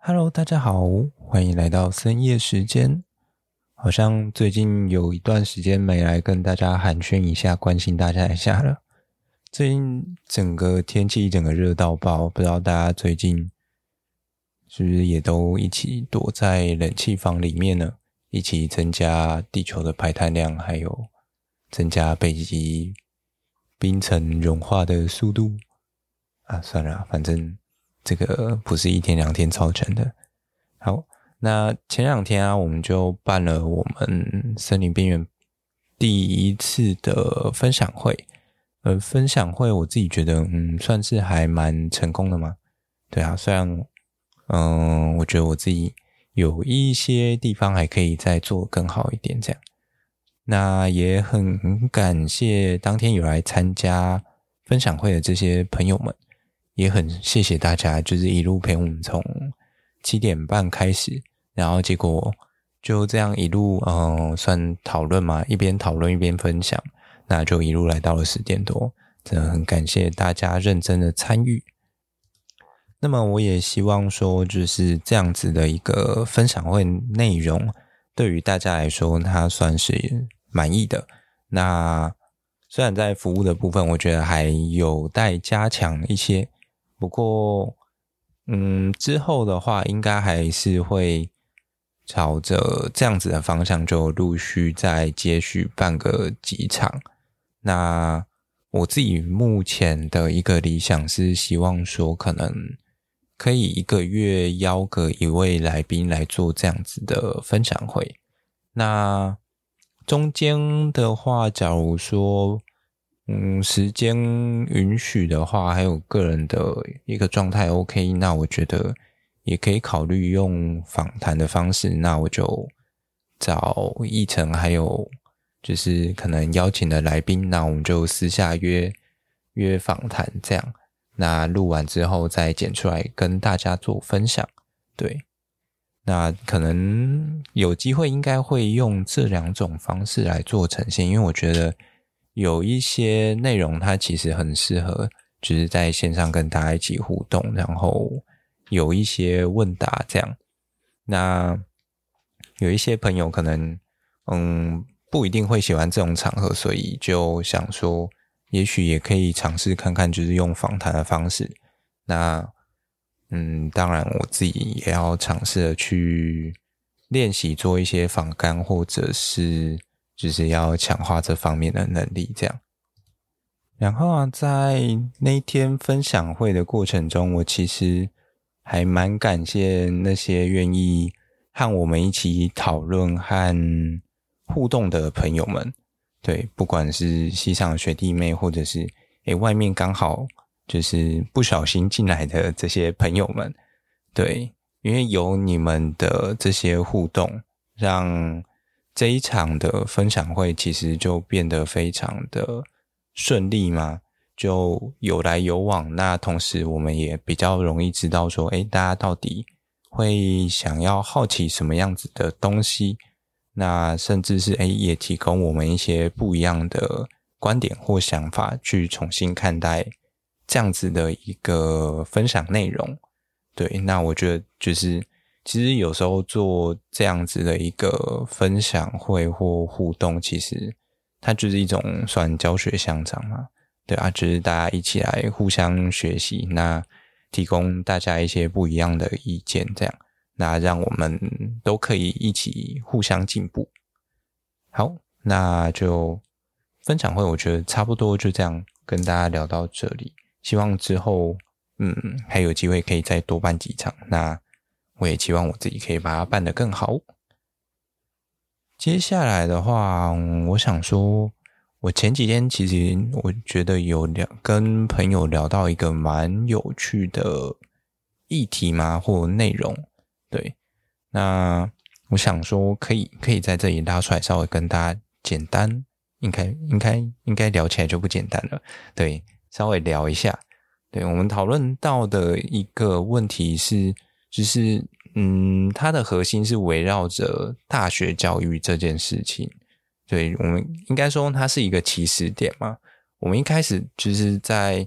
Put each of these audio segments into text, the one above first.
Hello，大家好，欢迎来到深夜时间。好像最近有一段时间没来跟大家寒暄一下，关心大家一下了。最近整个天气整个热到爆，不知道大家最近是不是也都一起躲在冷气房里面呢？一起增加地球的排碳量，还有增加北极冰层融化的速度啊！算了，反正这个不是一天两天造成的。好。那前两天啊，我们就办了我们森林边缘第一次的分享会。呃，分享会我自己觉得，嗯，算是还蛮成功的嘛。对啊，虽然，嗯，我觉得我自己有一些地方还可以再做更好一点，这样。那也很感谢当天有来参加分享会的这些朋友们，也很谢谢大家，就是一路陪我们从七点半开始。然后结果就这样一路，嗯，算讨论嘛，一边讨论一边分享，那就一路来到了十点多，真的很感谢大家认真的参与。那么我也希望说，就是这样子的一个分享会内容，对于大家来说，它算是满意的。那虽然在服务的部分，我觉得还有待加强一些，不过，嗯，之后的话，应该还是会。朝着这样子的方向，就陆续再接续办个几场。那我自己目前的一个理想是，希望说可能可以一个月邀个一位来宾来做这样子的分享会。那中间的话，假如说嗯时间允许的话，还有个人的一个状态 OK，那我觉得。也可以考虑用访谈的方式，那我就找议程，还有就是可能邀请的来宾，那我们就私下约约访谈，这样。那录完之后再剪出来跟大家做分享。对，那可能有机会应该会用这两种方式来做呈现，因为我觉得有一些内容它其实很适合，就是在线上跟大家一起互动，然后。有一些问答这样，那有一些朋友可能嗯不一定会喜欢这种场合，所以就想说，也许也可以尝试看看，就是用访谈的方式。那嗯，当然我自己也要尝试的去练习做一些访纲，或者是就是要强化这方面的能力这样。然后啊，在那天分享会的过程中，我其实。还蛮感谢那些愿意和我们一起讨论和互动的朋友们，对，不管是系上学弟妹，或者是诶外面刚好就是不小心进来的这些朋友们，对，因为有你们的这些互动，让这一场的分享会其实就变得非常的顺利嘛。就有来有往，那同时我们也比较容易知道说，诶，大家到底会想要好奇什么样子的东西？那甚至是诶，也提供我们一些不一样的观点或想法，去重新看待这样子的一个分享内容。对，那我觉得就是，其实有时候做这样子的一个分享会或互动，其实它就是一种算教学相长嘛。对啊，就是大家一起来互相学习，那提供大家一些不一样的意见，这样，那让我们都可以一起互相进步。好，那就分享会，我觉得差不多就这样跟大家聊到这里。希望之后，嗯，还有机会可以再多办几场。那我也期望我自己可以把它办得更好。接下来的话，我想说。我前几天其实我觉得有聊跟朋友聊到一个蛮有趣的议题嘛，或内容，对，那我想说可以可以在这里拉出来，稍微跟大家简单，应该应该应该聊起来就不简单了，对，稍微聊一下，对，我们讨论到的一个问题是，就是嗯，它的核心是围绕着大学教育这件事情。对，我们应该说它是一个起始点嘛。我们一开始就是在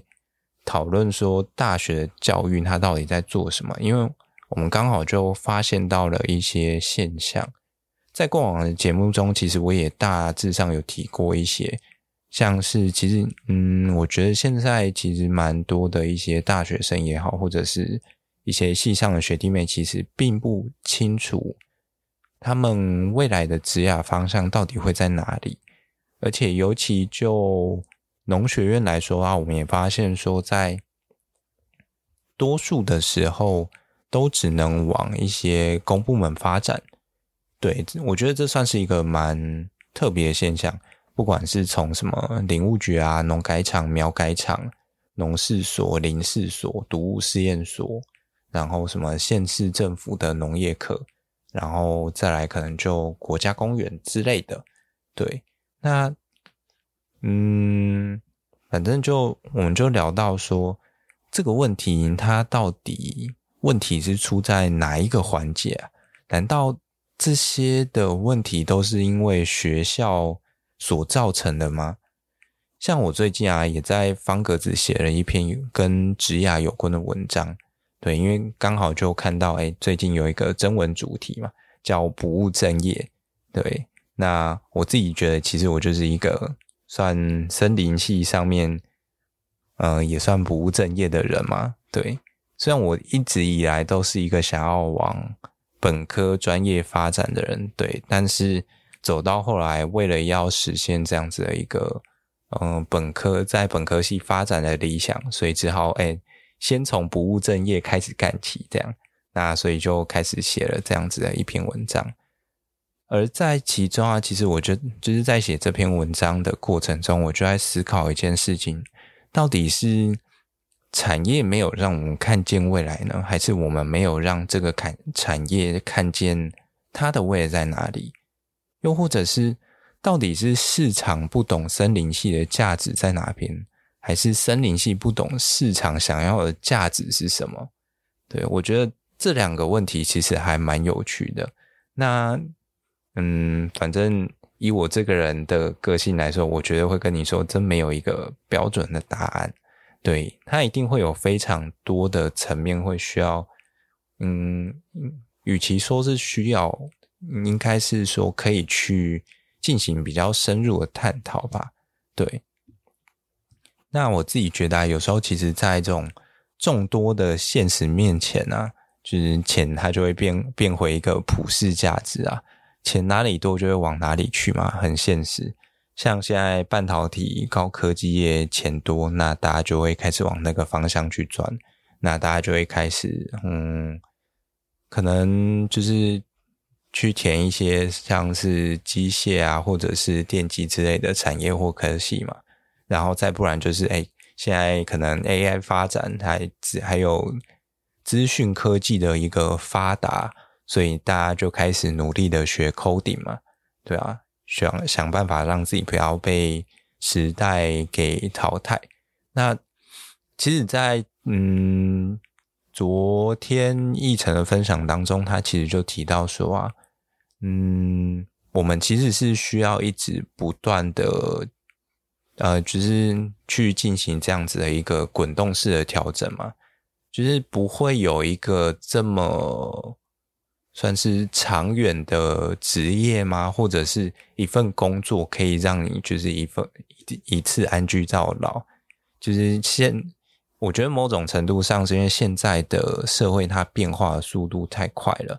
讨论说大学教育它到底在做什么，因为我们刚好就发现到了一些现象。在过往的节目中，其实我也大致上有提过一些，像是其实，嗯，我觉得现在其实蛮多的一些大学生也好，或者是一些系上的学弟妹，其实并不清楚他们未来的职涯方向到底会在哪里。而且，尤其就农学院来说啊，我们也发现说，在多数的时候，都只能往一些公部门发展。对，我觉得这算是一个蛮特别的现象。不管是从什么林务局啊、农改场、苗改场、农事所、林事所、毒物试验所，然后什么县市政府的农业课，然后再来可能就国家公园之类的。对，那嗯，反正就我们就聊到说这个问题，它到底问题是出在哪一个环节啊？难道？这些的问题都是因为学校所造成的吗？像我最近啊，也在方格子写了一篇跟职涯有关的文章。对，因为刚好就看到，哎，最近有一个征文主题嘛，叫不务正业。对，那我自己觉得，其实我就是一个算森林系上面，呃，也算不务正业的人嘛。对，虽然我一直以来都是一个想要往。本科专业发展的人，对，但是走到后来，为了要实现这样子的一个，嗯、本科在本科系发展的理想，所以只好哎、先从不务正业开始干起，这样，那所以就开始写了这样子的一篇文章。而在其中啊，其实我觉就是在写这篇文章的过程中，我就在思考一件事情，到底是。产业没有让我们看见未来呢，还是我们没有让这个产产业看见它的未来在哪里？又或者是到底是市场不懂森林系的价值在哪边，还是森林系不懂市场想要的价值是什么？对，我觉得这两个问题其实还蛮有趣的。那嗯，反正以我这个人的个性来说，我觉得会跟你说，真没有一个标准的答案。对，它一定会有非常多的层面会需要，嗯，与其说是需要，应该是说可以去进行比较深入的探讨吧。对，那我自己觉得，有时候其实在这种众多的现实面前啊，就是钱它就会变变回一个普世价值啊，钱哪里多就会往哪里去嘛，很现实。像现在半导体、高科技业钱多，那大家就会开始往那个方向去转，那大家就会开始，嗯，可能就是去填一些像是机械啊，或者是电机之类的产业或科系嘛，然后再不然就是，哎，现在可能 AI 发展还还有资讯科技的一个发达，所以大家就开始努力的学 coding 嘛，对啊。想想办法让自己不要被时代给淘汰。那其实在，嗯昨天议程的分享当中，他其实就提到说啊，嗯，我们其实是需要一直不断的，呃，就是去进行这样子的一个滚动式的调整嘛，就是不会有一个这么。算是长远的职业吗？或者是一份工作可以让你就是一份一次安居到老？就是现，我觉得某种程度上是因为现在的社会它变化的速度太快了，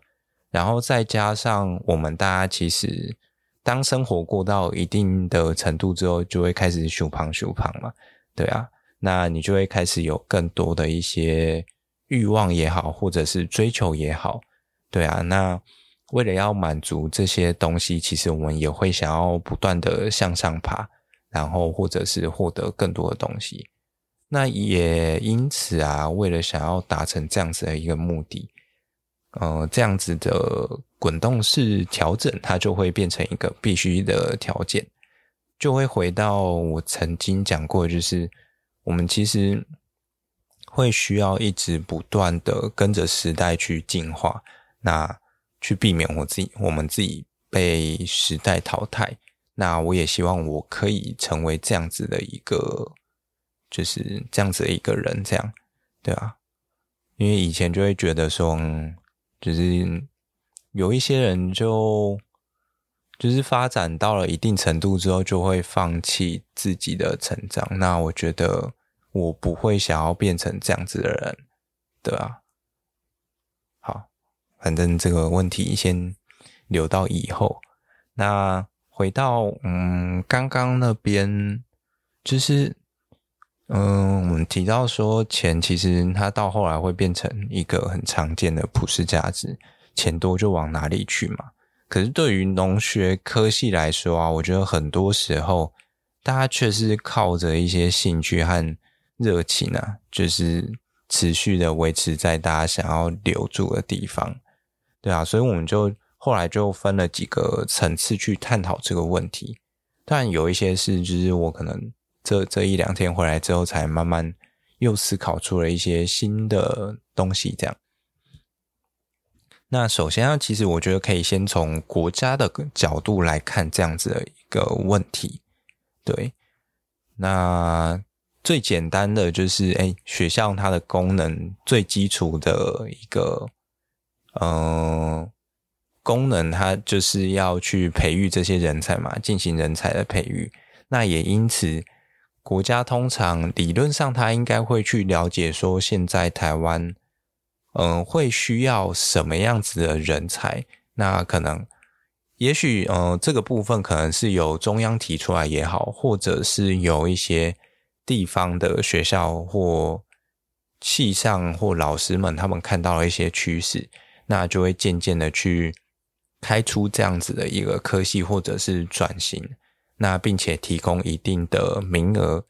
然后再加上我们大家其实当生活过到一定的程度之后，就会开始修胖修胖嘛，对啊，那你就会开始有更多的一些欲望也好，或者是追求也好。对啊，那为了要满足这些东西，其实我们也会想要不断的向上爬，然后或者是获得更多的东西。那也因此啊，为了想要达成这样子的一个目的，呃，这样子的滚动式调整，它就会变成一个必须的条件，就会回到我曾经讲过，就是我们其实会需要一直不断的跟着时代去进化。那去避免我自己，我们自己被时代淘汰。那我也希望我可以成为这样子的一个，就是这样子的一个人，这样，对啊。因为以前就会觉得说，就是有一些人就就是发展到了一定程度之后，就会放弃自己的成长。那我觉得我不会想要变成这样子的人，对啊。好，反正这个问题先留到以后。那回到嗯，刚刚那边就是。嗯，我们提到说钱其实它到后来会变成一个很常见的普世价值，钱多就往哪里去嘛。可是对于农学科系来说啊，我觉得很多时候大家却是靠着一些兴趣和热情啊，就是持续的维持在大家想要留住的地方，对啊，所以我们就后来就分了几个层次去探讨这个问题。但有一些是，就是我可能。这这一两天回来之后，才慢慢又思考出了一些新的东西。这样，那首先啊，其实我觉得可以先从国家的角度来看这样子的一个问题。对，那最简单的就是，哎，学校它的功能最基础的一个，嗯、功能它就是要去培育这些人才嘛，进行人才的培育。那也因此。国家通常理论上，他应该会去了解说，现在台湾，嗯、会需要什么样子的人才？那可能，也许，嗯、呃，这个部分可能是由中央提出来也好，或者是有一些地方的学校或系上或老师们，他们看到了一些趋势，那就会渐渐的去开出这样子的一个科系，或者是转型。那并且提供一定的名额，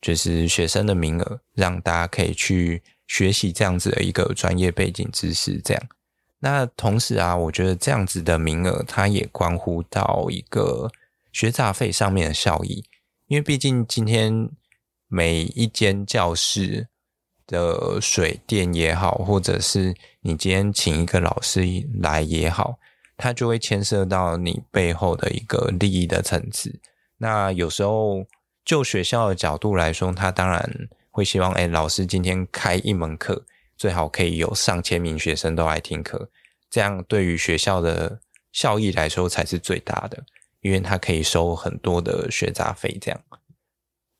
就是学生的名额，让大家可以去学习这样子的一个专业背景知识。这样，那同时啊，我觉得这样子的名额，它也关乎到一个学杂费上面的效益，因为毕竟今天每一间教室的水电也好，或者是你今天请一个老师来也好。它就会牵涉到你背后的一个利益的层次。那有时候就学校的角度来说，他当然会希望，哎，老师今天开一门课，最好可以有上千名学生都来听课，这样对于学校的效益来说才是最大的，因为他可以收很多的学杂费。这样，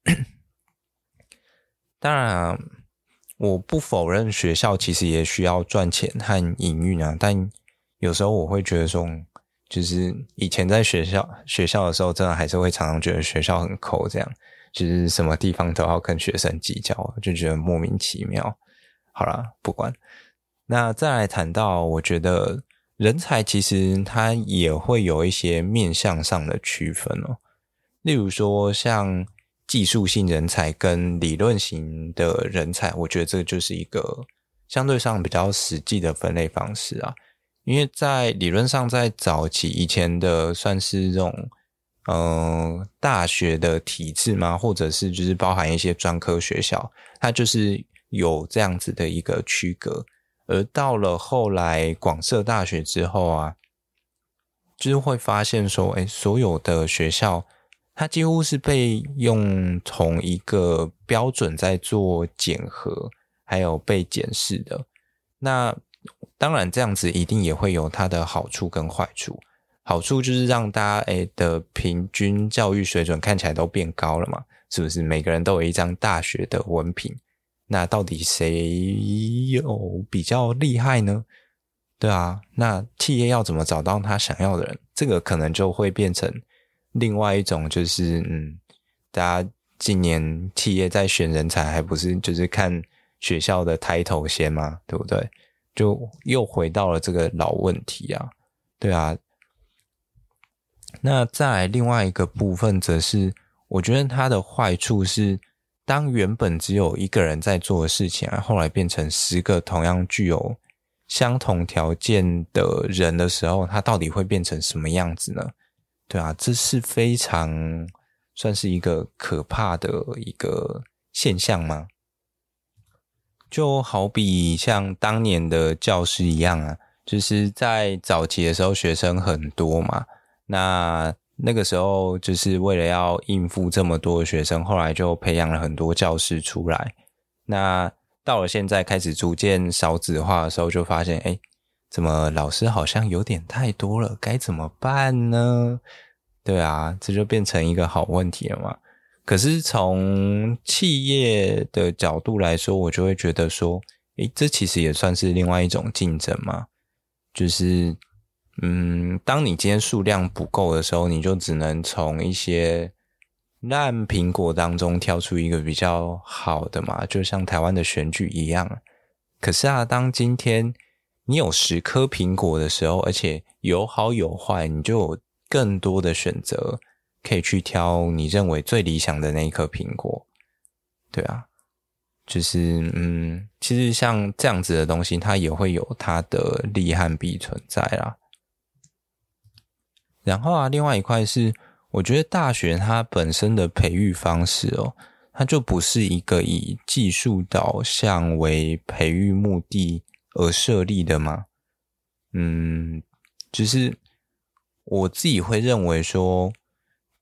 当然，我不否认学校其实也需要赚钱和营运啊，但。有时候我会觉得说，就是以前在学校学校的时候，真的还是会常常觉得学校很抠，这样就是什么地方都要跟学生计较，就觉得莫名其妙。好啦，不管。那再来谈到，我觉得人才其实他也会有一些面向上的区分哦。例如说，像技术性人才跟理论型的人才，我觉得这就是一个相对上比较实际的分类方式啊。因为在理论上，在早期以前的算是这种，嗯、大学的体制嘛，或者是就是包含一些专科学校，它就是有这样子的一个区隔。而到了后来广设大学之后啊，就是会发现说，哎，所有的学校它几乎是被用同一个标准在做检核，还有被检视的。那当然，这样子一定也会有它的好处跟坏处。好处就是让大家诶的平均教育水准看起来都变高了嘛，是不是？每个人都有一张大学的文凭，那到底谁有比较厉害呢？对啊，那企业要怎么找到他想要的人？这个可能就会变成另外一种，就是嗯，大家今年企业在选人才，还不是就是看学校的抬头先吗？对不对？就又回到了这个老问题啊，对啊。那再来另外一个部分，则是我觉得它的坏处是，当原本只有一个人在做的事情啊，后来变成十个同样具有相同条件的人的时候，它到底会变成什么样子呢？对啊，这是非常算是一个可怕的一个现象吗？就好比像当年的教师一样啊，就是在早期的时候学生很多嘛，那那个时候就是为了要应付这么多学生，后来就培养了很多教师出来。那到了现在开始逐渐少子化的时候，就发现哎，怎么老师好像有点太多了，该怎么办呢？对啊，这就变成一个好问题了嘛。可是从企业的角度来说，我就会觉得说，诶，这其实也算是另外一种竞争嘛。就是，嗯，当你今天数量不够的时候，你就只能从一些烂苹果当中挑出一个比较好的嘛，就像台湾的选举一样。可是啊，当今天你有十颗苹果的时候，而且有好有坏，你就有更多的选择。可以去挑你认为最理想的那一颗苹果，对啊，就是嗯，其实像这样子的东西，它也会有它的利和弊存在啦。然后啊，另外一块是，我觉得大学它本身的培育方式哦，它就不是一个以技术导向为培育目的而设立的嘛。嗯，就是我自己会认为说。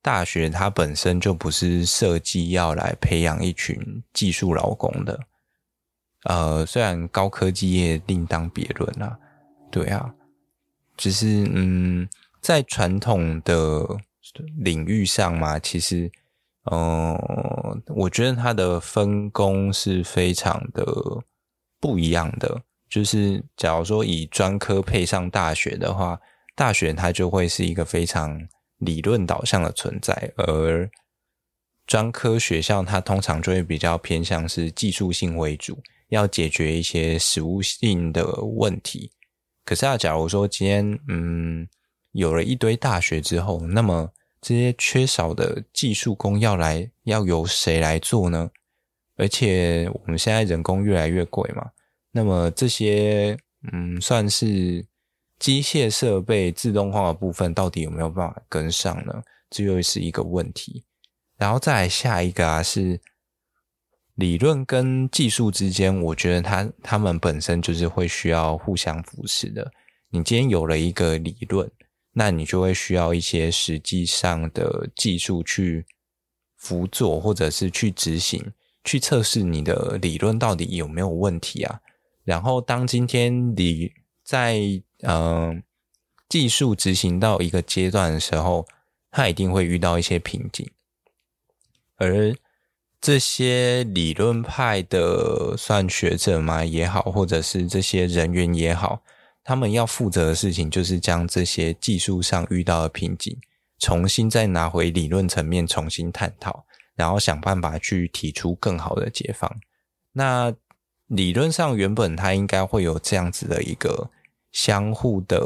大学它本身就不是设计要来培养一群技术劳工的，呃，虽然高科技业另当别论啦，对啊，只是嗯，在传统的领域上嘛，其实，呃，我觉得它的分工是非常的不一样的。就是假如说以专科配上大学的话，大学它就会是一个非常。理论导向的存在，而专科学校它通常就会比较偏向是技术性为主，要解决一些实务性的问题。可是啊，假如说今天嗯有了一堆大学之后，那么这些缺少的技术工要来要由谁来做呢？而且我们现在人工越来越贵嘛，那么这些嗯算是。机械设备自动化的部分到底有没有办法跟上呢？这又是一个问题。然后再来下一个啊，是理论跟技术之间，我觉得它它们本身就是会需要互相扶持的。你今天有了一个理论，那你就会需要一些实际上的技术去辅佐，或者是去执行，去测试你的理论到底有没有问题啊。然后当今天你在嗯、技术执行到一个阶段的时候，他一定会遇到一些瓶颈，而这些理论派的算学者嘛也好，或者是这些人员也好，他们要负责的事情就是将这些技术上遇到的瓶颈，重新再拿回理论层面重新探讨，然后想办法去提出更好的解方。那理论上原本他应该会有这样子的一个。相互的，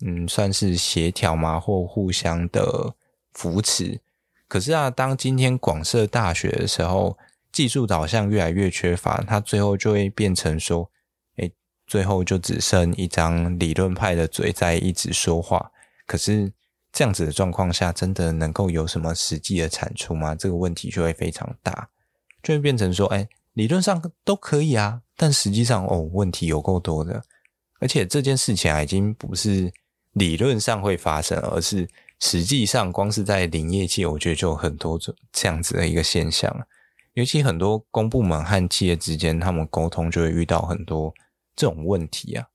嗯，算是协调嘛，或互相的扶持。可是啊，当今天广设大学的时候，技术导向越来越缺乏，它最后就会变成说，诶，最后就只剩一张理论派的嘴在一直说话。可是这样子的状况下，真的能够有什么实际的产出吗？这个问题就会非常大，就会变成说，诶，理论上都可以啊，但实际上，哦，问题有够多的。而且这件事情啊，已经不是理论上会发生，而是实际上，光是在林业界，我觉得就有很多这样子的一个现象。尤其很多公部门和企业之间，他们沟通就会遇到很多这种问题啊。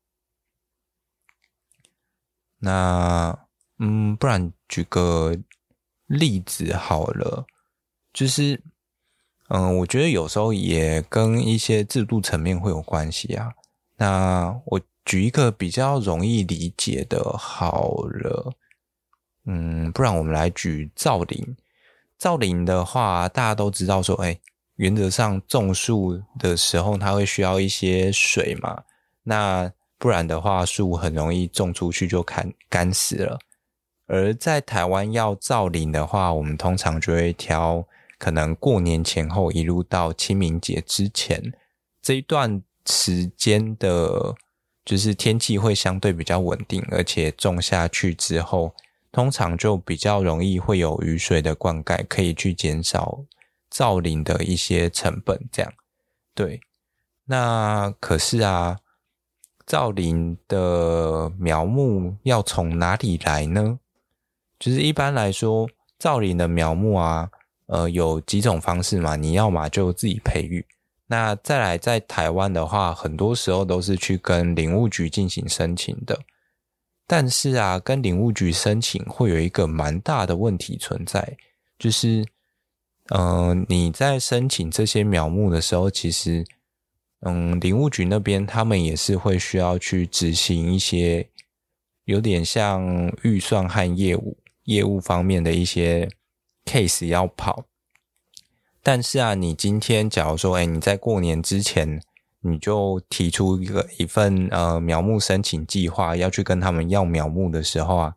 那嗯，不然举个例子好了，就是嗯，我觉得有时候也跟一些制度层面会有关系啊。那我。举一个比较容易理解的，好了，嗯，不然我们来举造林。造林的话，大家都知道说，哎，原则上种树的时候，它会需要一些水嘛。那不然的话，树很容易种出去就干干死了。而在台湾要造林的话，我们通常就会挑可能过年前后一路到清明节之前这一段时间的。就是天气会相对比较稳定，而且种下去之后，通常就比较容易会有雨水的灌溉，可以去减少造林的一些成本。这样，对。那可是啊，造林的苗木要从哪里来呢？就是一般来说，造林的苗木啊，呃，有几种方式嘛。你要嘛就自己培育。那再来，在台湾的话，很多时候都是去跟林务局进行申请的。但是啊，跟林务局申请会有一个蛮大的问题存在，就是，嗯、你在申请这些苗木的时候，其实，嗯，林务局那边他们也是会需要去执行一些有点像预算和业务业务方面的一些 case 要跑。但是啊，你今天假如说，哎，你在过年之前，你就提出一个一份呃苗木申请计划，要去跟他们要苗木的时候啊，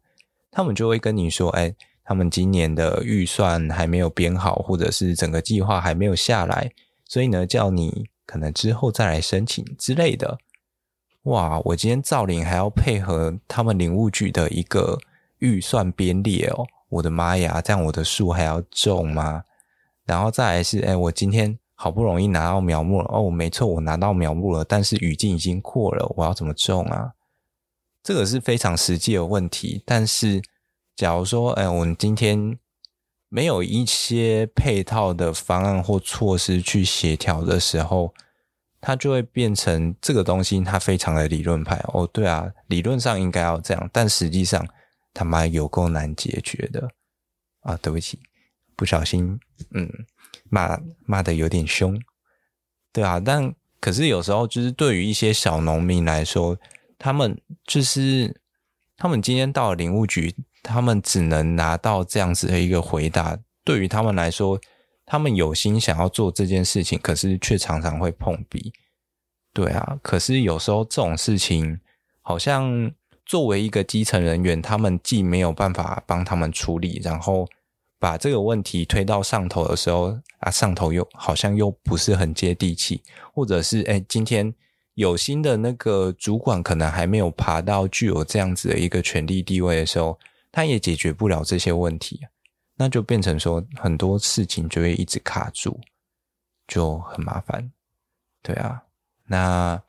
他们就会跟你说，哎，他们今年的预算还没有编好，或者是整个计划还没有下来，所以呢，叫你可能之后再来申请之类的。哇，我今天造林还要配合他们林务局的一个预算编列哦，我的妈呀，这样我的树还要种吗？然后再来是，哎，我今天好不容易拿到苗木了，哦，没错，我拿到苗木了，但是雨季已经过了，我要怎么种啊？这个是非常实际的问题。但是，假如说，哎，我们今天没有一些配套的方案或措施去协调的时候，它就会变成这个东西，它非常的理论派。哦，对啊，理论上应该要这样，但实际上他妈有够难解决的啊！对不起。不小心，嗯，骂骂的有点凶，对啊，但可是有时候就是对于一些小农民来说，他们就是他们今天到了林务局，他们只能拿到这样子的一个回答。对于他们来说，他们有心想要做这件事情，可是却常常会碰壁。对啊，可是有时候这种事情，好像作为一个基层人员，他们既没有办法帮他们处理，然后。把这个问题推到上头的时候啊，上头又好像又不是很接地气，或者是哎，今天有新的那个主管可能还没有爬到具有这样子的一个权力地位的时候，他也解决不了这些问题，那就变成说很多事情就会一直卡住，就很麻烦。对啊，那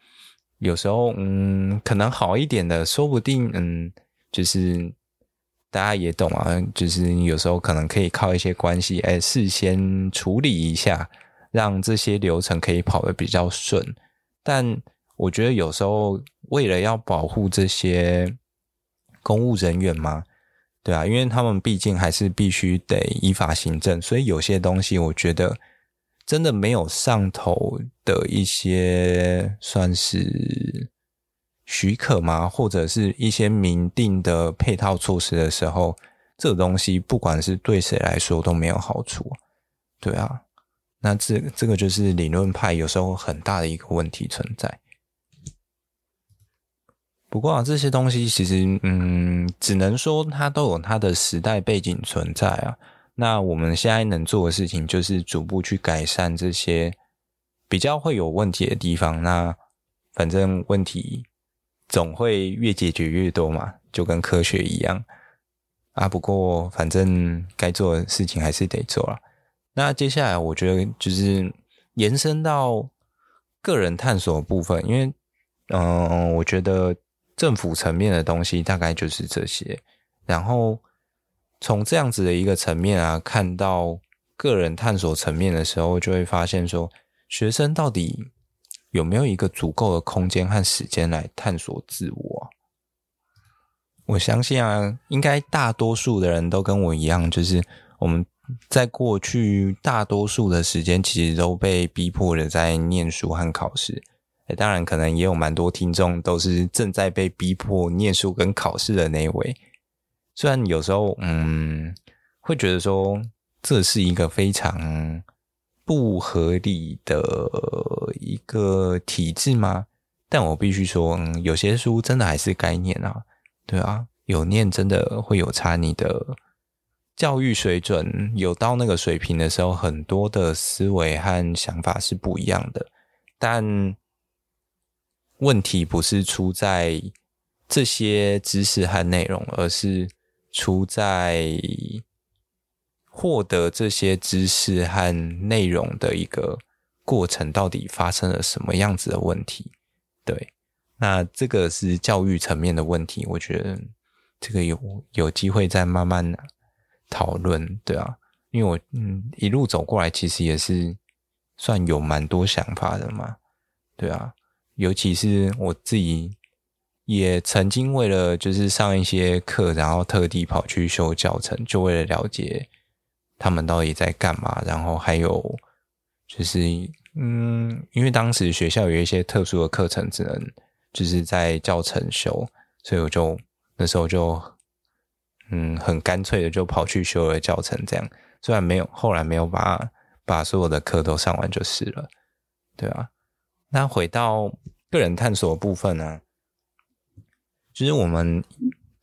有时候嗯，可能好一点的，说不定嗯，就是。大家也懂啊，就是有时候可能可以靠一些关系，哎，事先处理一下，让这些流程可以跑得比较顺。但我觉得有时候为了要保护这些公务人员嘛，对啊，因为他们毕竟还是必须得依法行政，所以有些东西我觉得真的没有上头的一些算是。许可吗？或者是一些明定的配套措施的时候，这个东西不管是对谁来说都没有好处，对啊。那这这个就是理论派有时候很大的一个问题存在。不过啊，这些东西其实，嗯，只能说它都有它的时代背景存在啊。那我们现在能做的事情，就是逐步去改善这些比较会有问题的地方。那反正问题。总会越解决越多嘛，就跟科学一样啊。不过反正该做的事情还是得做了。那接下来我觉得就是延伸到个人探索部分，因为嗯，我觉得政府层面的东西大概就是这些。然后从这样子的一个层面啊，看到个人探索层面的时候，就会发现说，学生到底。有没有一个足够的空间和时间来探索自我？我相信啊，应该大多数的人都跟我一样，就是我们在过去大多数的时间，其实都被逼迫的在念书和考试。诶，当然，可能也有蛮多听众都是正在被逼迫念书跟考试的那一位。虽然有时候，嗯，会觉得说这是一个非常。不合理的一个体制吗？但我必须说，嗯，有些书真的还是该念啊，对啊，有念真的会有差。你的教育水准有到那个水平的时候，很多的思维和想法是不一样的。但问题不是出在这些知识和内容，而是出在。获得这些知识和内容的一个过程，到底发生了什么样子的问题？对，那这个是教育层面的问题，我觉得这个有有机会再慢慢讨论，对啊，因为我嗯一路走过来，其实也是算有蛮多想法的嘛，对啊，尤其是我自己也曾经为了就是上一些课，然后特地跑去修教程，就为了了解他们到底在干嘛，然后还有就是嗯，因为当时学校有一些特殊的课程，只能就是在教程修，所以我就那时候就嗯很干脆的就跑去修了教程，这样虽然没有后来没有把。把所有的课都上完就是了，对啊。那回到个人探索部分呢、啊，就是我们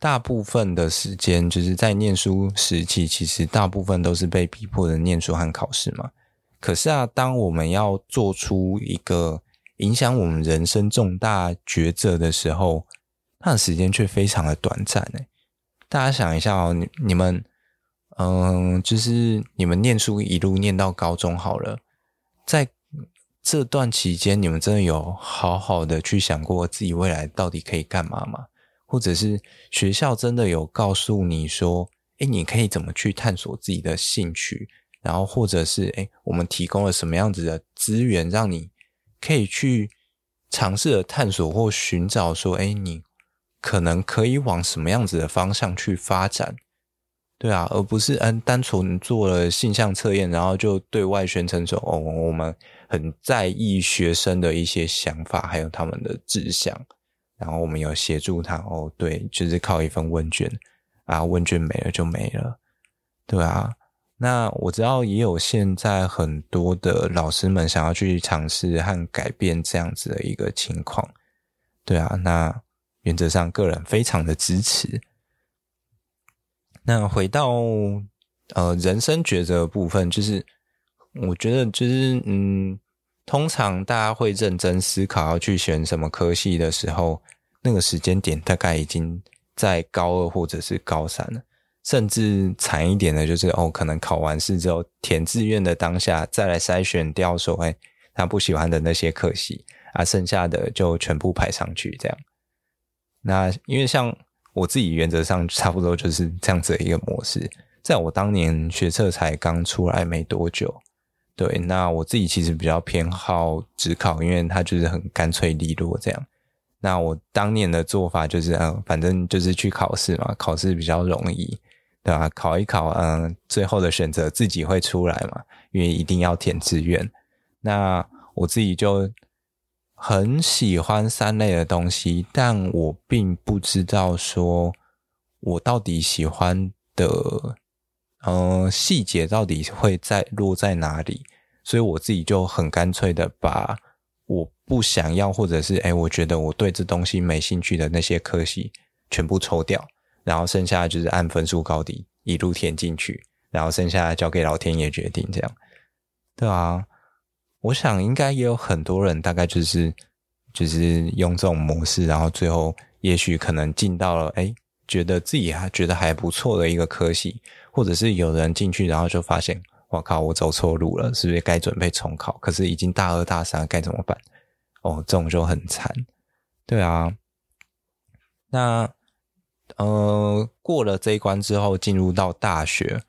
大部分的时间就是在念书时期，其实大部分都是被逼迫的念书和考试嘛。可是啊，当我们要做出一个影响我们人生重大抉择的时候，那时间却非常的短暂诶。大家想一下哦，你你们。嗯，就是你们念书一路念到高中好了，在这段期间，你们真的有好好的去想过自己未来到底可以干嘛吗？或者是学校真的有告诉你说，诶，你可以怎么去探索自己的兴趣？然后或者是，诶，我们提供了什么样子的资源，让你可以去尝试的探索或寻找说，诶，你可能可以往什么样子的方向去发展？对啊，而不是嗯单纯做了性向测验，然后就对外宣称说哦，我们很在意学生的一些想法，还有他们的志向，然后我们有协助他哦，对，就是靠一份问卷啊，问卷没了就没了，对啊。那我知道也有现在很多的老师们想要去尝试和改变这样子的一个情况，对啊。那原则上个人非常的支持。那回到呃人生抉择部分，就是我觉得就是嗯，通常大家会认真思考要去选什么科系的时候，那个时间点大概已经在高二或者是高三了，甚至惨一点的就是哦，可能考完试之后填志愿的当下再来筛选掉所谓，他不喜欢的那些科系啊，剩下的就全部排上去这样。那因为像。我自己原则上差不多就是这样子的一个模式。在我当年学测才刚出来没多久，对，那我自己其实比较偏好指考，因为它就是很干脆利落这样。那我当年的做法就是，嗯，反正就是去考试嘛，考试比较容易，对吧？考一考，嗯，最后的选择自己会出来嘛，因为一定要填志愿。那我自己就。很喜欢三类的东西，但我并不知道说我到底喜欢的，呃，细节到底会在落在哪里，所以我自己就很干脆的把我不想要，或者是诶，我觉得我对这东西没兴趣的那些科系全部抽掉，然后剩下就是按分数高低一路填进去，然后剩下交给老天爷决定这样，对啊。我想应该也有很多人，大概就是就是用这种模式，然后最后也许可能进到了哎，觉得自己还觉得还不错的一个科系，或者是有人进去，然后就发现，我靠，我走错路了，是不是该准备重考？可是已经大二大三，该怎么办？哦，这种就很惨。对啊，那呃，过了这一关之后，进入到大学，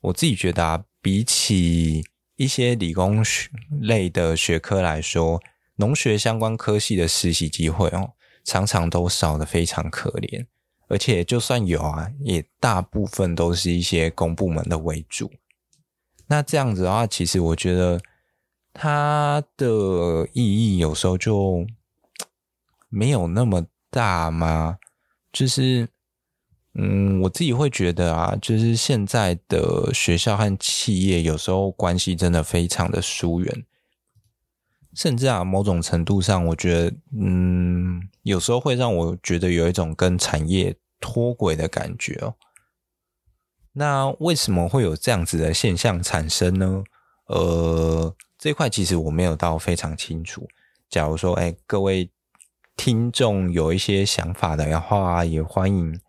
我自己觉得啊，比起一些理工学类的学科来说，农学相关科系的实习机会哦，常常都少得非常可怜，而且就算有啊，也大部分都是一些公部门的为主。那这样子的话，其实我觉得它的意义有时候就没有那么大吗？就是。嗯，我自己会觉得啊，就是现在的学校和企业有时候关系真的非常的疏远，甚至啊，某种程度上，我觉得，嗯，有时候会让我觉得有一种跟产业脱轨的感觉哦。那为什么会有这样子的现象产生呢？呃，这块其实我没有到非常清楚。假如说，哎，各位听众有一些想法的话，也欢迎。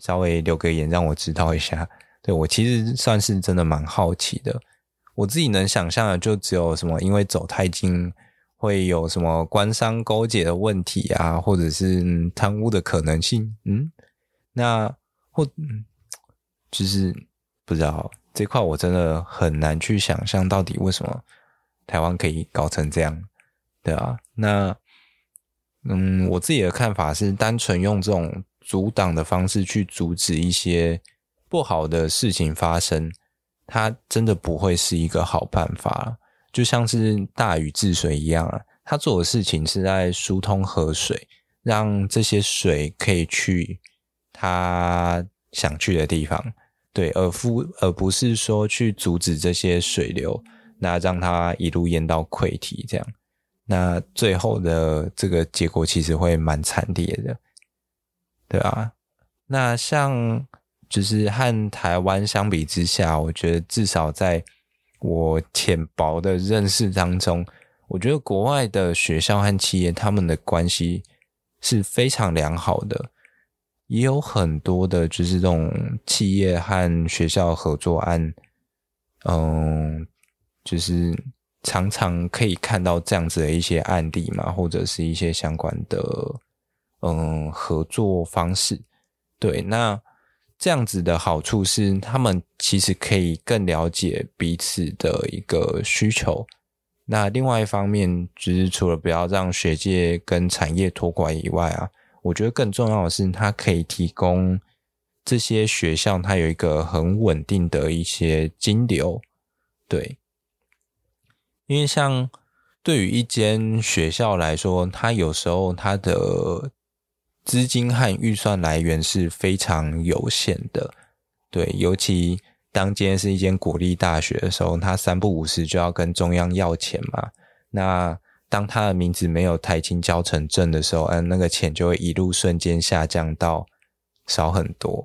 稍微留个言让我知道一下，对，我其实算是真的蛮好奇的。我自己能想象的就只有什么，因为走太近会有什么官商勾结的问题啊，或者是贪污的可能性。嗯，那或嗯，就是不知道这块我真的很难去想象到底为什么台湾可以搞成这样，对啊，那嗯，我自己的看法是，单纯用这种阻挡的方式去阻止一些不好的事情发生，它真的不会是一个好办法。就像是大禹治水一样啊，他做的事情是在疏通河水，让这些水可以去他想去的地方，对，而不而不是说去阻止这些水流，那让它一路淹到溃堤这样，那最后的这个结果其实会蛮惨烈的，对啊，那像就是和台湾相比之下，我觉得至少在。我浅薄的认识当中，我觉得国外的学校和企业他们的关系是非常良好的，也有很多的就是这种企业和学校合作案，嗯，就是常常可以看到这样子的一些案例嘛，或者是一些相关的嗯合作方式，对，那。这样子的好处是，他们其实可以更了解彼此的一个需求。那另外一方面，就是除了不要让学界跟产业脱轨以外啊，我觉得更重要的是，它可以提供这些学校它有一个很稳定的一些金流。对，因为像对于一间学校来说，它有时候它的。资金和预算来源是非常有限的，对，尤其当今天是一间国立大学的时候，他三不五时就要跟中央要钱嘛。那当他的名字没有台清交成正的时候，嗯，那个钱就会一路瞬间下降到少很多。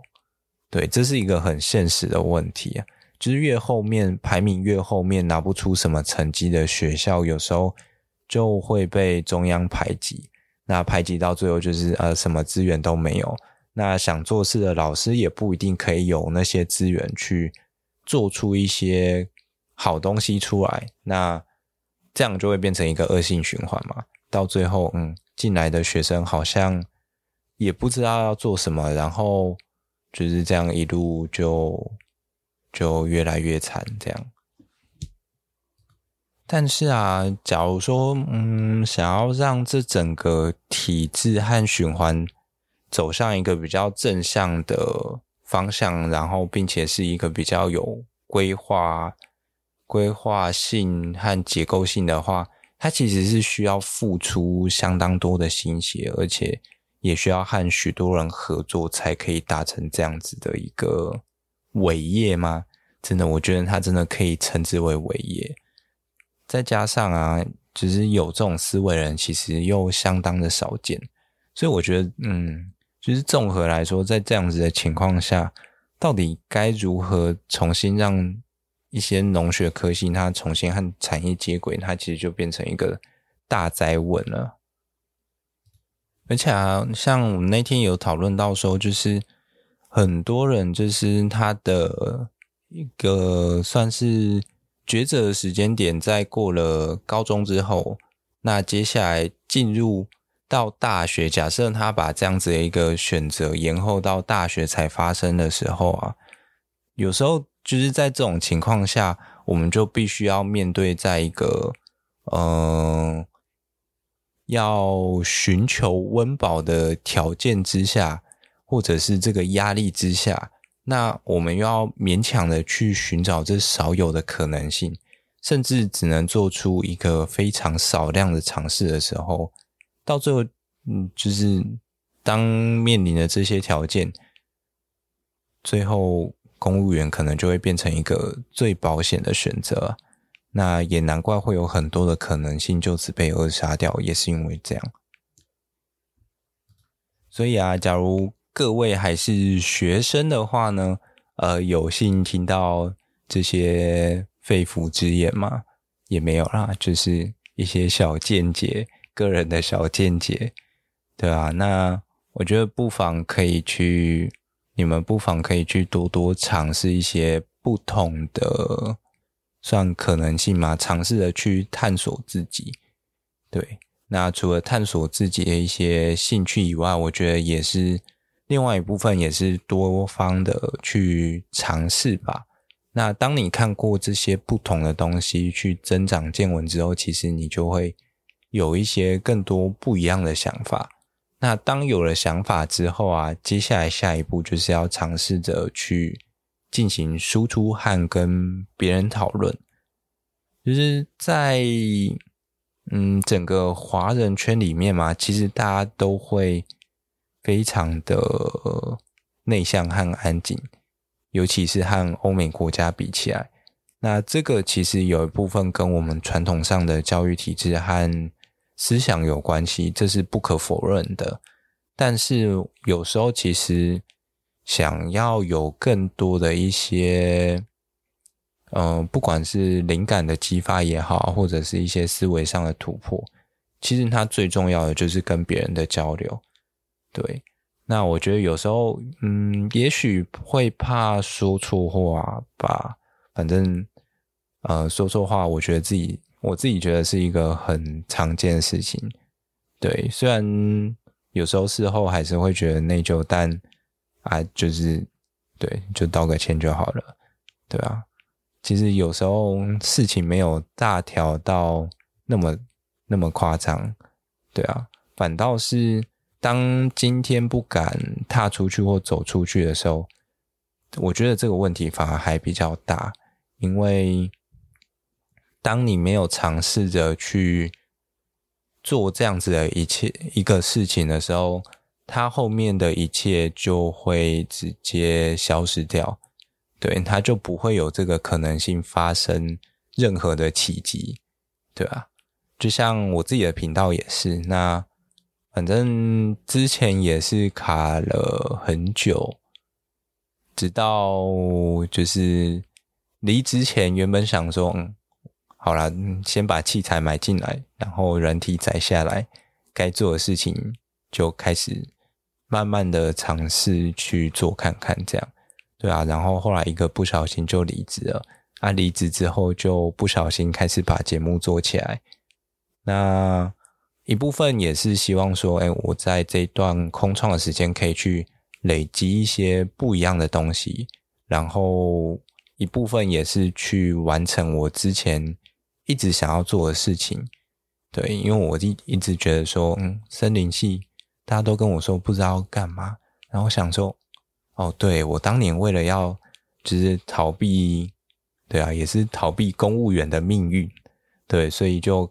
对，这是一个很现实的问题啊，就是越后面排名越后面拿不出什么成绩的学校，有时候就会被中央排挤。那排挤到最后就是呃，什么资源都没有。那想做事的老师也不一定可以有那些资源去做出一些好东西出来。那这样就会变成一个恶性循环嘛。到最后，嗯，进来的学生好像也不知道要做什么，然后就是这样一路就就越来越惨，这样。但是啊，假如说，嗯，想要让这整个体制和循环走向一个比较正向的方向，然后并且是一个比较有规划、规划性和结构性的话，它其实是需要付出相当多的心血，而且也需要和许多人合作，才可以达成这样子的一个伟业吗？真的，我觉得它真的可以称之为伟业。再加上啊，就是有这种思维的人，其实又相当的少见，所以我觉得，嗯，就是综合来说，在这样子的情况下，到底该如何重新让一些农学科系它重新和产业接轨，它其实就变成一个大灾问了。而且啊，像我们那天有讨论到说，就是很多人就是他的一个算是。抉择的时间点在过了高中之后，那接下来进入到大学，假设他把这样子的一个选择延后到大学才发生的时候啊，有时候就是在这种情况下，我们就必须要面对在一个嗯、要寻求温饱的条件之下，或者是这个压力之下。那我们又要勉强的去寻找这少有的可能性，甚至只能做出一个非常少量的尝试的时候，到最后，嗯，就是当面临的这些条件，最后公务员可能就会变成一个最保险的选择。那也难怪会有很多的可能性就此被扼杀掉，也是因为这样。所以啊，假如各位还是学生的话呢，呃，有幸听到这些肺腑之言吗？也没有啦，就是一些小见解，个人的小见解，对啊，那我觉得不妨可以去，你们不妨可以去多多尝试一些不同的，算可能性嘛，尝试着去探索自己。对，那除了探索自己的一些兴趣以外，我觉得也是。另外一部分也是多方的去尝试吧。那当你看过这些不同的东西，去增长见闻之后，其实你就会有一些更多不一样的想法。那当有了想法之后啊，接下来下一步就是要尝试着去进行输出和跟别人讨论。就是在嗯整个华人圈里面嘛，其实大家都会非常的内向和安静。尤其是和欧美国家比起来，那这个其实有一部分跟我们传统上的教育体制和思想有关系，这是不可否认的。但是有时候其实想要有更多的一些，嗯、不管是灵感的激发也好，或者是一些思维上的突破，其实它最重要的就是跟别人的交流，对。那我觉得有时候，嗯，也许会怕说错话吧。反正，呃，说错话，我觉得自己，我自己觉得是一个很常见的事情。对，虽然有时候事后还是会觉得内疚，但啊，就是对，就道个歉就好了，对啊。其实有时候事情没有大条到那么那么夸张，对啊，反倒是。当今天不敢踏出去或走出去的时候，我觉得这个问题反而还比较大，因为当你没有尝试着去做这样子的一切一个事情的时候，它后面的一切就会直接消失掉，对，它就不会有这个可能性发生任何的奇迹，对吧？就像我自己的频道也是，那。反正之前也是卡了很久，直到就是离职前，原本想说，好啦，先把器材买进来，然后软体载下来，该做的事情就开始慢慢的尝试去做看看，这样，对啊，然后后来一个不小心就离职了，啊，离职之后就不小心开始把节目做起来，那。一部分也是希望说，哎，我在这段空创的时间可以去累积一些不一样的东西，然后一部分也是去完成我之前一直想要做的事情。对，因为我一一直觉得说，嗯，森林系大家都跟我说不知道干嘛，然后想说，哦，对，我当年为了要就是逃避，对啊，也是逃避公务员的命运，对，所以就。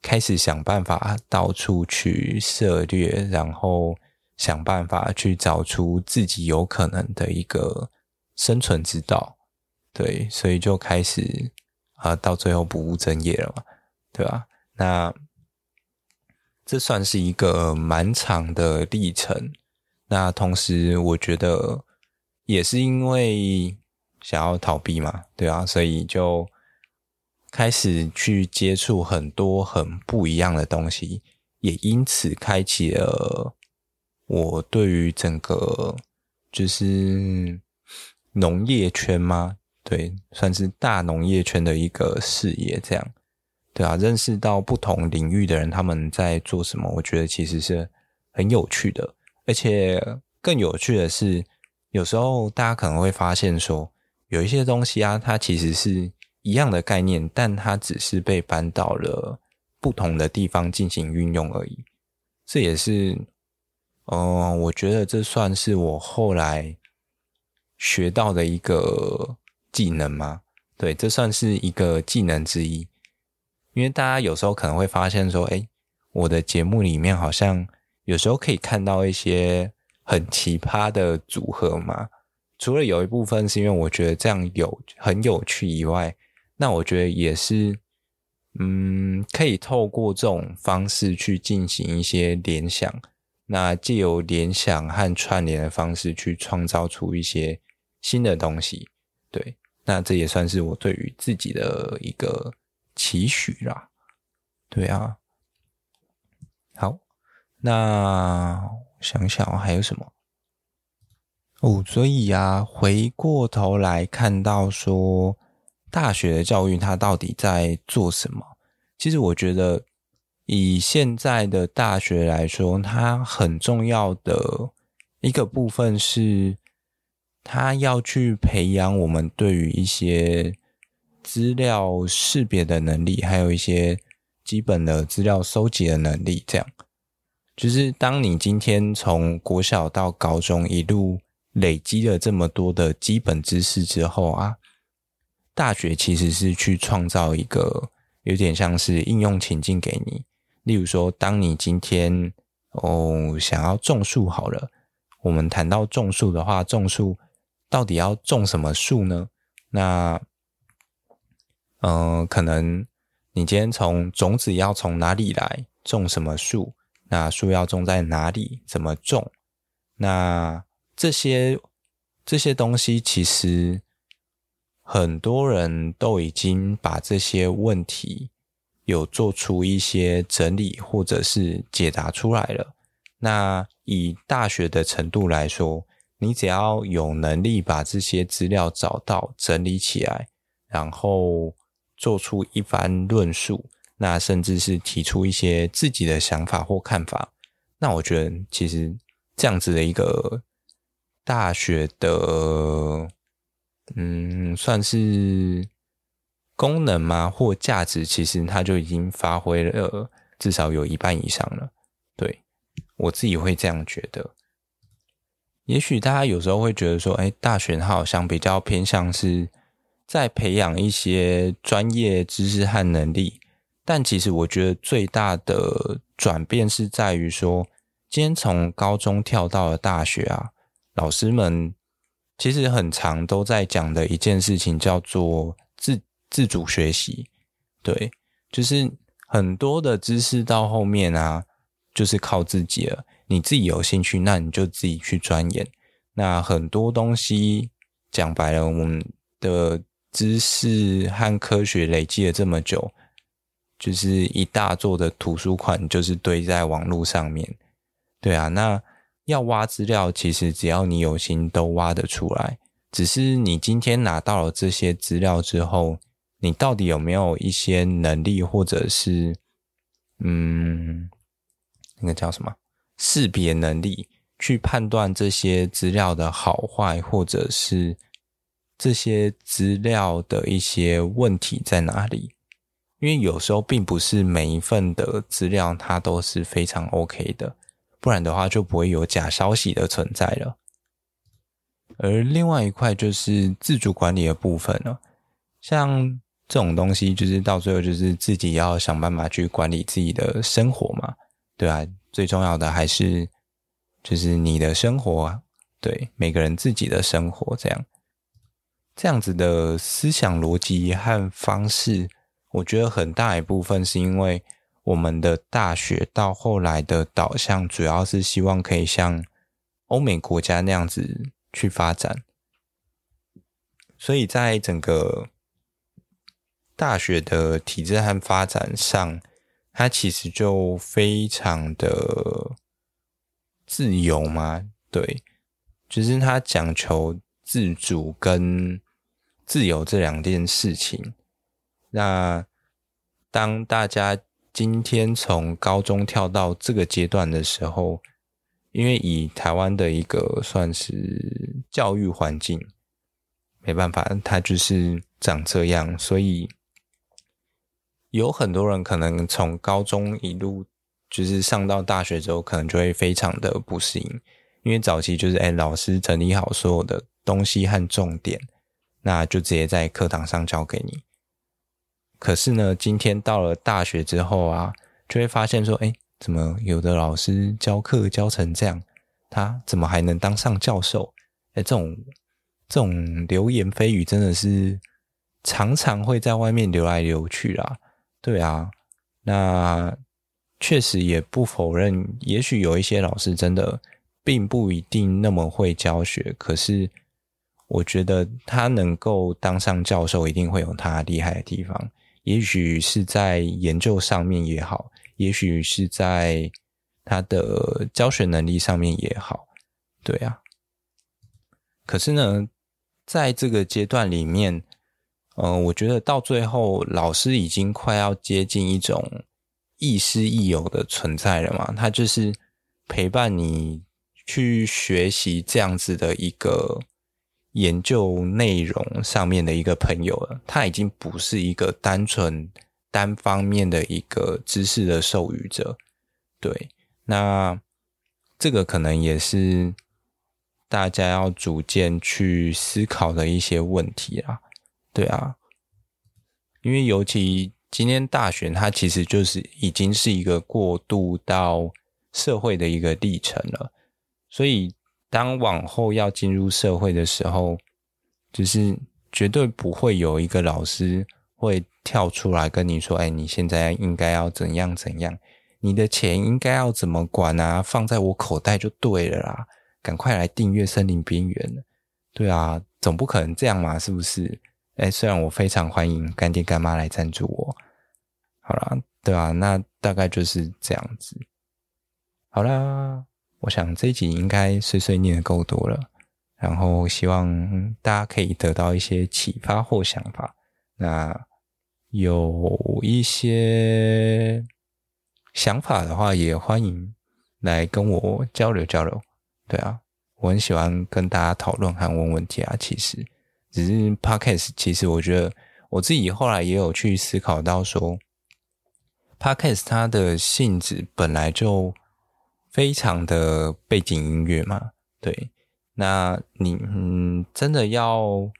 开始想办法到处去涉猎，然后想办法去找出自己有可能的一个生存之道。对，所以就开始啊，到最后不务正业了嘛，对吧？那这算是一个蛮长的历程。那同时，我觉得也是因为想要逃避嘛，对啊，所以就。开始去接触很多很不一样的东西，也因此开启了我对于整个就是农业圈吗？对，算是大农业圈的一个视野，这样对啊，认识到不同领域的人他们在做什么，我觉得其实是很有趣的。而且更有趣的是，有时候大家可能会发现说，有一些东西啊，它其实是。一样的概念，但它只是被搬到了不同的地方进行运用而已。这也是，嗯、我觉得这算是我后来学到的一个技能吗？对，这算是一个技能之一。因为大家有时候可能会发现说，哎，我的节目里面好像有时候可以看到一些很奇葩的组合嘛。除了有一部分是因为我觉得这样有很有趣以外，那我觉得也是，嗯，可以透过这种方式去进行一些联想，那借由联想和串联的方式去创造出一些新的东西，对，那这也算是我对于自己的一个期许啦，对啊，好，那想想还有什么？哦，所以呀，回过头来看到说。大学的教育，它到底在做什么？其实我觉得，以现在的大学来说，它很重要的一个部分是，他要去培养我们对于一些资料识别的能力，还有一些基本的资料收集的能力。这样，就是当你今天从国小到高中一路累积了这么多的基本知识之后啊，大学其实是去创造一个有点像是应用情境给你。例如说，当你今天哦想要种树好了，我们谈到种树的话，种树。到底要种什么树呢？那，嗯、可能你今天从种子要从哪里来？种什么树？那树要种在哪里？怎么种？那这些这些东西，其实很多人都已经把这些问题有做出一些整理，或者是解答出来了。那以大学的程度来说，你只要有能力把这些资料找到、整理起来，然后做出一番论述，那甚至是提出一些自己的想法或看法，那我觉得其实这样子的一个大学的，嗯，算是功能吗？或价值，其实它就已经发挥了至少有一半以上了。对，我自己会这样觉得。也许大家有时候会觉得说，哎，大学好像比较偏向是在培养一些专业知识和能力，但其实我觉得最大的转变是在于说，今天从高中跳到了大学啊，老师们其实很常都在讲的一件事情叫做自自主学习，对，就是很多的知识到后面啊，就是靠自己了。你自己有兴趣，那你就自己去钻研。那很多东西讲白了，我们的知识和科学累积了这么久，就是一大座的图书馆，就是堆在网络上面。对啊，那要挖资料，其实只要你有心，都挖得出来。只是你今天拿到了这些资料之后，你到底有没有一些能力，或者是嗯，那个叫什么？识别能力，去判断这些资料的好坏，或者是这些资料的一些问题在哪里？因为有时候并不是每一份的资料它都是非常 OK 的，不然的话就不会有假消息的存在了。而另外一块就是自主管理的部分了，像这种东西，就是到最后就是自己要想办法去管理自己的生活嘛，对啊。最重要的还是就是你的生活啊，对，每个人自己的生活这样，这样子的思想逻辑和方式，我觉得很大一部分是因为我们的大学到后来的导向，主要是希望可以像欧美国家那样子去发展，所以在整个大学的体制和发展上。他其实就非常的自由嘛，对，就是他讲求自主跟自由这两件事情。那当大家今天从高中跳到这个阶段的时候，因为以台湾的一个算是教育环境，没办法，它就是长这样，所以。有很多人可能从高中一路就是上到大学之后，可能就会非常的不适应，因为早期就是哎，老师整理好所有的东西和重点，那就直接在课堂上教给你。可是呢，今天到了大学之后啊，就会发现说，哎，怎么有的老师教课教成这样，他怎么还能当上教授？哎，这种这种流言蜚语真的是常常会在外面流来流去啦。对啊，那确实也不否认，也许有一些老师真的并不一定那么会教学，可是我觉得他能够当上教授，一定会有他厉害的地方。也许是在研究上面也好，也许是在他的教学能力上面也好，对啊。可是呢，在这个阶段里面。嗯、呃，我觉得到最后，老师已经快要接近一种亦师亦友的存在了嘛。他就是陪伴你去学习这样子的一个研究内容上面的一个朋友了，他已经不是一个单纯单方面的一个知识的授予者。对，那这个可能也是大家要逐渐去思考的一些问题啦。对啊，因为尤其今天大选，它其实就是已经是一个过渡到社会的一个历程了，所以。当往后要进入社会的时候，就是绝对不会有一个老师会跳出来跟你说：“哎，你现在应该要怎样怎样，你的钱应该要怎么管啊？放在我口袋就对了啦，赶快来订阅森林边缘。”对啊，总不可能这样嘛，是不是？哎，虽然我非常欢迎干爹干妈来赞助我，好啦，对啊，那大概就是这样子。好啦。我想这一集应该碎碎念的够多了，然后希望大家可以得到一些启发或想法。那有一些想法的话，也欢迎来跟我交流交流。对啊，我很喜欢跟大家讨论和问问题啊。其实，只是 Podcast，其实我觉得我自己后来也有去思考到说，Podcast 它的性质本来就。非常的背景音乐嘛，对，那你嗯，真的要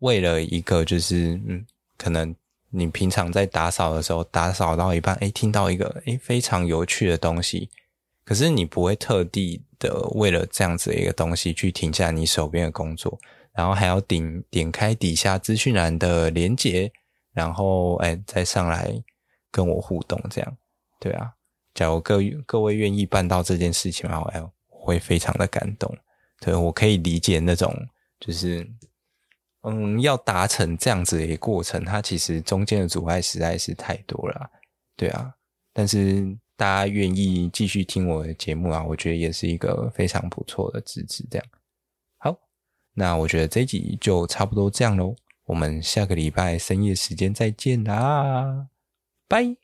为了一个就是嗯，可能你平常在打扫的时候，打扫到一半，诶，听到一个诶非常有趣的东西，可是你不会特地的为了这样子的一个东西去停下你手边的工作，然后还要点点开底下资讯栏的连接，然后诶再上来跟我互动，这样，对啊。假如各各位愿意办到这件事情的话，我会非常的感动。对，我可以理解那种，就是，嗯，要达成这样子的一个过程，它其实中间的阻碍实在是太多了。对啊，但是大家愿意继续听我的节目啊，我觉得也是一个非常不错的支持。这样，那我觉得这一集就差不多这样喽。我们下个礼拜深夜时间再见啦，拜。